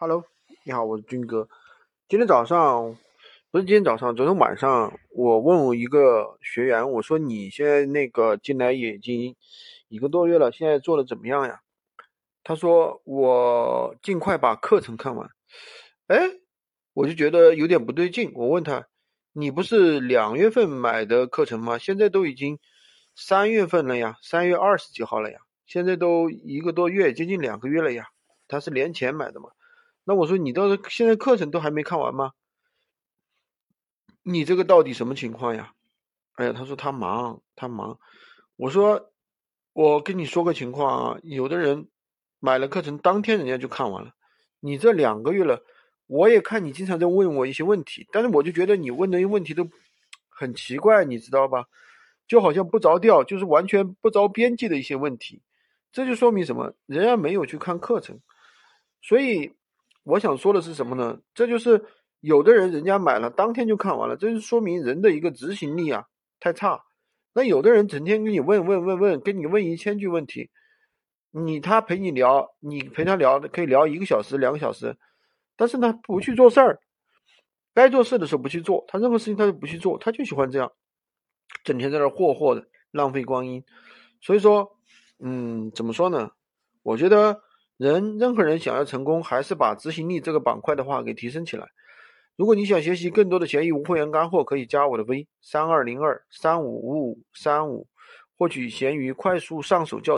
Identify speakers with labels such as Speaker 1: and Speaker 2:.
Speaker 1: Hello，你好，我是军哥。今天早上不是今天早上，昨天晚上我问我一个学员，我说你现在那个进来已经一个多月了，现在做的怎么样呀？他说我尽快把课程看完。哎，我就觉得有点不对劲。我问他，你不是两月份买的课程吗？现在都已经三月份了呀，三月二十几号了呀，现在都一个多月，接近两个月了呀。他是年前买的嘛？那我说你到时现在课程都还没看完吗？你这个到底什么情况呀？哎呀，他说他忙，他忙。我说我跟你说个情况啊，有的人买了课程当天人家就看完了，你这两个月了，我也看你经常在问我一些问题，但是我就觉得你问的问题都很奇怪，你知道吧？就好像不着调，就是完全不着边际的一些问题，这就说明什么？人家没有去看课程，所以。我想说的是什么呢？这就是有的人人家买了当天就看完了，这就说明人的一个执行力啊太差。那有的人整天跟你问问问问，跟你问一千句问题，你他陪你聊，你陪他聊可以聊一个小时两个小时，但是呢不去做事儿，该做事的时候不去做，他任何事情他都不去做，他就喜欢这样，整天在那霍霍的浪费光阴。所以说，嗯，怎么说呢？我觉得。人任何人想要成功，还是把执行力这个板块的话给提升起来。如果你想学习更多的闲鱼无货源干货，可以加我的微三二零二三五五五三五，获取闲鱼快速上手教。